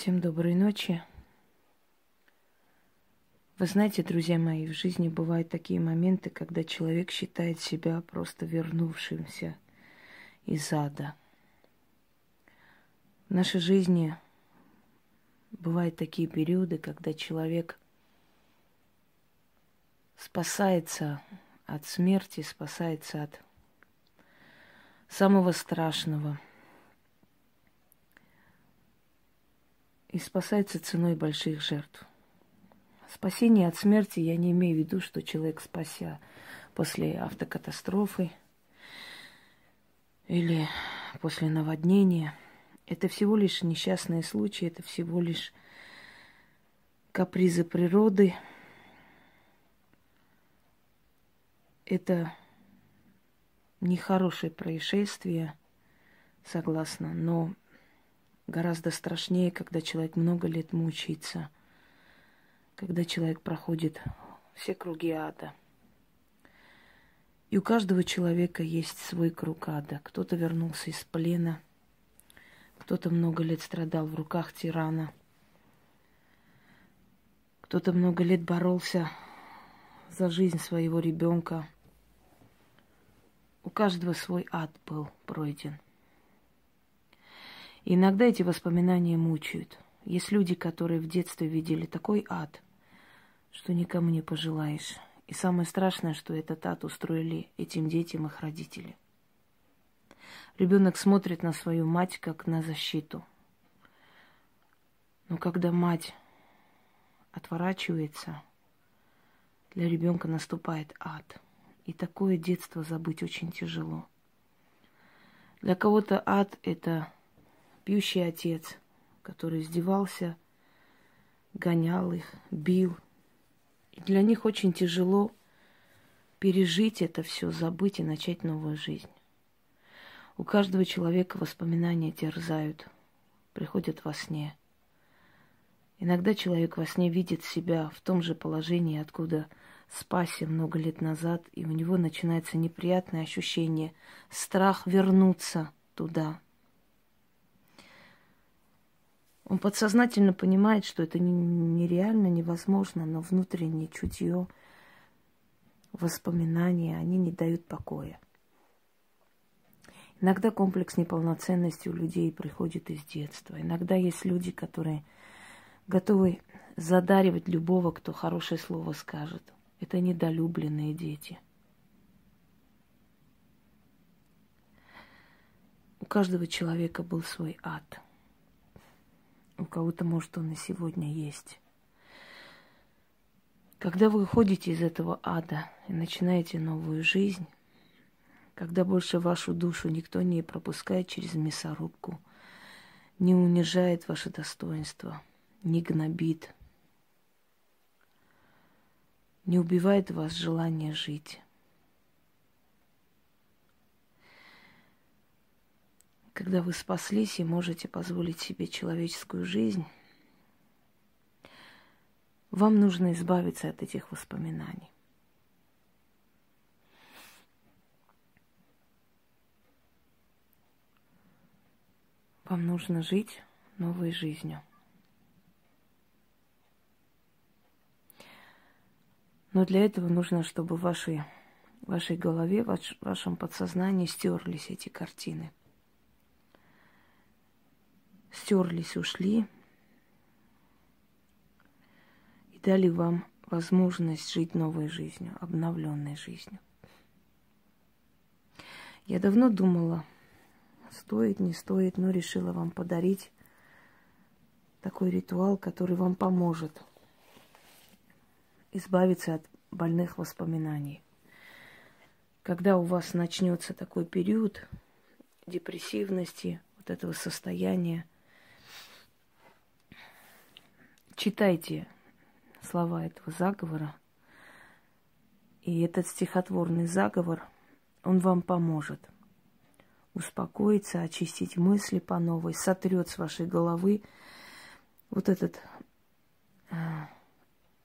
Всем доброй ночи. Вы знаете, друзья мои, в жизни бывают такие моменты, когда человек считает себя просто вернувшимся из ада. В нашей жизни бывают такие периоды, когда человек спасается от смерти, спасается от самого страшного – и спасается ценой больших жертв. Спасение от смерти я не имею в виду, что человек спася после автокатастрофы или после наводнения. Это всего лишь несчастные случаи, это всего лишь капризы природы. Это нехорошее происшествие, согласна, но Гораздо страшнее, когда человек много лет мучается, когда человек проходит все круги ада. И у каждого человека есть свой круг ада. Кто-то вернулся из плена, кто-то много лет страдал в руках тирана, кто-то много лет боролся за жизнь своего ребенка. У каждого свой ад был пройден – иногда эти воспоминания мучают. Есть люди, которые в детстве видели такой ад, что никому не пожелаешь. И самое страшное, что этот ад устроили этим детям их родители. Ребенок смотрит на свою мать как на защиту. Но когда мать отворачивается, для ребенка наступает ад. И такое детство забыть очень тяжело. Для кого-то ад это пьющий отец, который издевался, гонял их, бил. И для них очень тяжело пережить это все, забыть и начать новую жизнь. У каждого человека воспоминания терзают, приходят во сне. Иногда человек во сне видит себя в том же положении, откуда спасся много лет назад, и у него начинается неприятное ощущение, страх вернуться туда, он подсознательно понимает, что это нереально, невозможно, но внутреннее чутье, воспоминания, они не дают покоя. Иногда комплекс неполноценности у людей приходит из детства. Иногда есть люди, которые готовы задаривать любого, кто хорошее слово скажет. Это недолюбленные дети. У каждого человека был свой ад – у кого-то, может, он и сегодня есть. Когда вы уходите из этого ада и начинаете новую жизнь, когда больше вашу душу никто не пропускает через мясорубку, не унижает ваше достоинство, не гнобит, не убивает вас желание жить. Когда вы спаслись и можете позволить себе человеческую жизнь, вам нужно избавиться от этих воспоминаний. Вам нужно жить новой жизнью. Но для этого нужно, чтобы в вашей, вашей голове, в вашем подсознании стерлись эти картины – стерлись, ушли и дали вам возможность жить новой жизнью, обновленной жизнью. Я давно думала, стоит, не стоит, но решила вам подарить такой ритуал, который вам поможет избавиться от больных воспоминаний. Когда у вас начнется такой период депрессивности, вот этого состояния, читайте слова этого заговора. И этот стихотворный заговор, он вам поможет успокоиться, очистить мысли по новой, сотрет с вашей головы вот этот э,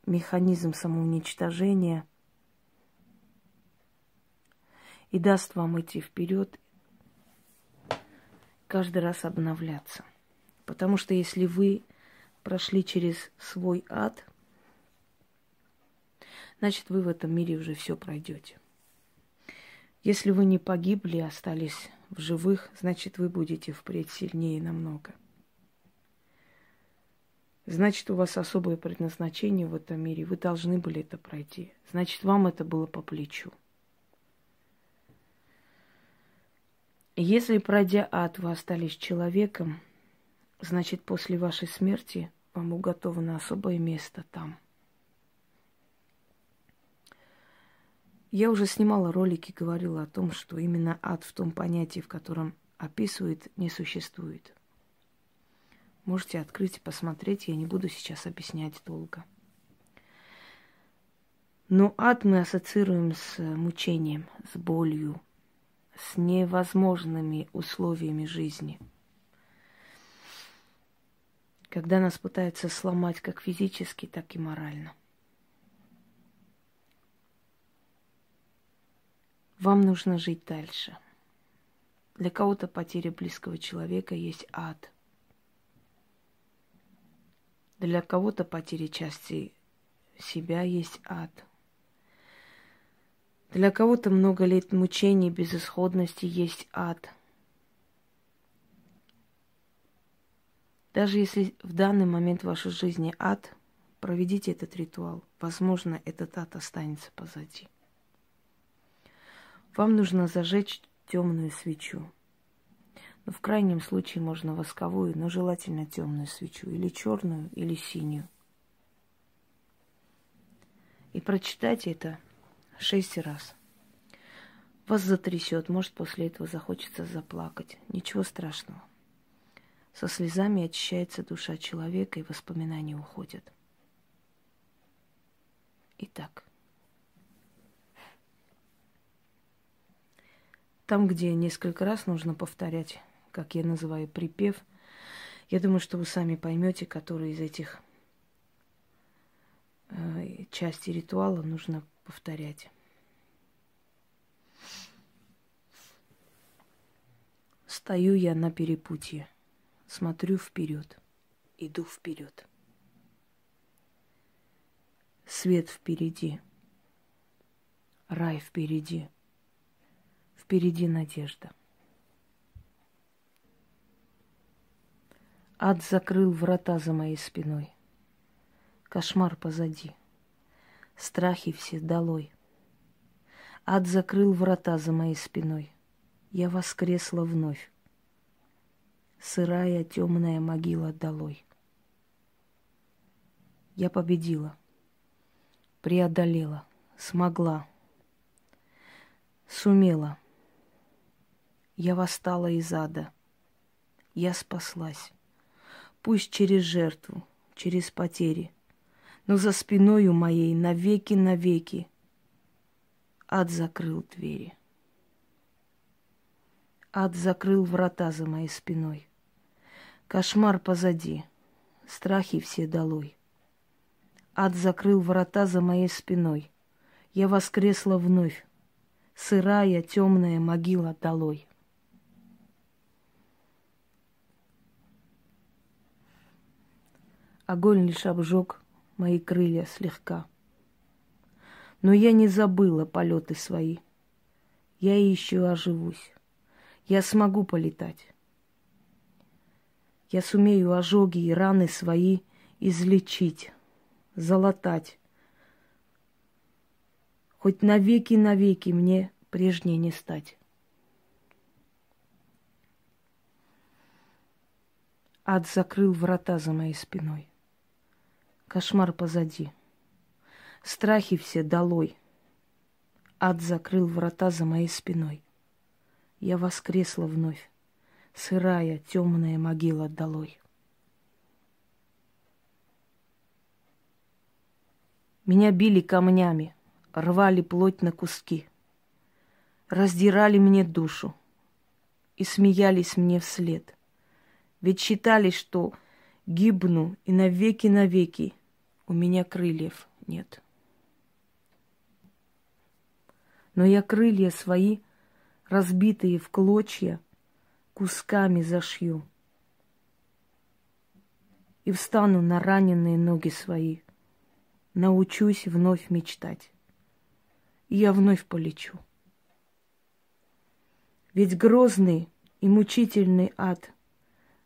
механизм самоуничтожения и даст вам идти вперед, каждый раз обновляться. Потому что если вы прошли через свой ад, значит, вы в этом мире уже все пройдете. Если вы не погибли, остались в живых, значит, вы будете впредь сильнее намного. Значит, у вас особое предназначение в этом мире. Вы должны были это пройти. Значит, вам это было по плечу. Если, пройдя ад, вы остались человеком, значит, после вашей смерти вам уготовано особое место там. Я уже снимала ролики, говорила о том, что именно ад в том понятии, в котором описывает, не существует. Можете открыть и посмотреть, я не буду сейчас объяснять долго. Но ад мы ассоциируем с мучением, с болью, с невозможными условиями жизни. Когда нас пытаются сломать как физически, так и морально. Вам нужно жить дальше. Для кого-то потеря близкого человека есть ад. Для кого-то потеря части себя есть ад – для кого-то много лет мучений, безысходности есть ад. Даже если в данный момент в вашей жизни ад, проведите этот ритуал. Возможно, этот ад останется позади. Вам нужно зажечь темную свечу. Но в крайнем случае можно восковую, но желательно темную свечу, или черную, или синюю. И прочитайте это шесть раз. Вас затрясет, может, после этого захочется заплакать. Ничего страшного. Со слезами очищается душа человека, и воспоминания уходят. Итак, там, где несколько раз нужно повторять, как я называю, припев, я думаю, что вы сами поймете, который из этих э, частей ритуала нужно повторять. Стою я на перепутье, смотрю вперед, иду вперед. Свет впереди, рай впереди, впереди надежда. Ад закрыл врата за моей спиной. Кошмар позади — страхи все долой. Ад закрыл врата за моей спиной. Я воскресла вновь. Сырая темная могила долой. Я победила, преодолела, смогла, сумела. Я восстала из ада. Я спаслась. Пусть через жертву, через потери, но за спиною моей навеки-навеки ад закрыл двери. Ад закрыл врата за моей спиной. Кошмар позади, страхи все долой. Ад закрыл врата за моей спиной. Я воскресла вновь, сырая темная могила долой. Огонь лишь обжег мои крылья слегка. Но я не забыла полеты свои. Я еще оживусь. Я смогу полетать. Я сумею ожоги и раны свои излечить, залатать. Хоть навеки-навеки мне прежней не стать. Ад закрыл врата за моей спиной. Кошмар позади. Страхи все долой. Ад закрыл врата за моей спиной. Я воскресла вновь. Сырая, темная могила долой. Меня били камнями, рвали плоть на куски, раздирали мне душу и смеялись мне вслед. Ведь считали, что гибну и навеки-навеки у меня крыльев нет. Но я крылья свои, разбитые в клочья, кусками зашью. И встану на раненые ноги свои, научусь вновь мечтать. И я вновь полечу. Ведь грозный и мучительный ад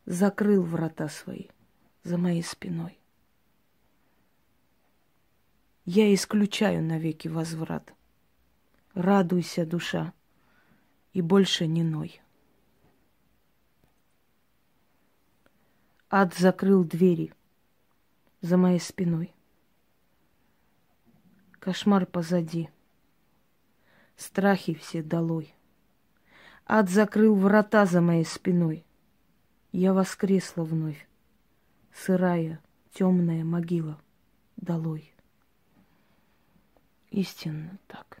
закрыл врата свои за моей спиной. Я исключаю навеки возврат. Радуйся, душа, и больше не ной. Ад закрыл двери за моей спиной. Кошмар позади. Страхи все долой. Ад закрыл врата за моей спиной. Я воскресла вновь. Сырая, темная могила долой. Истинно так.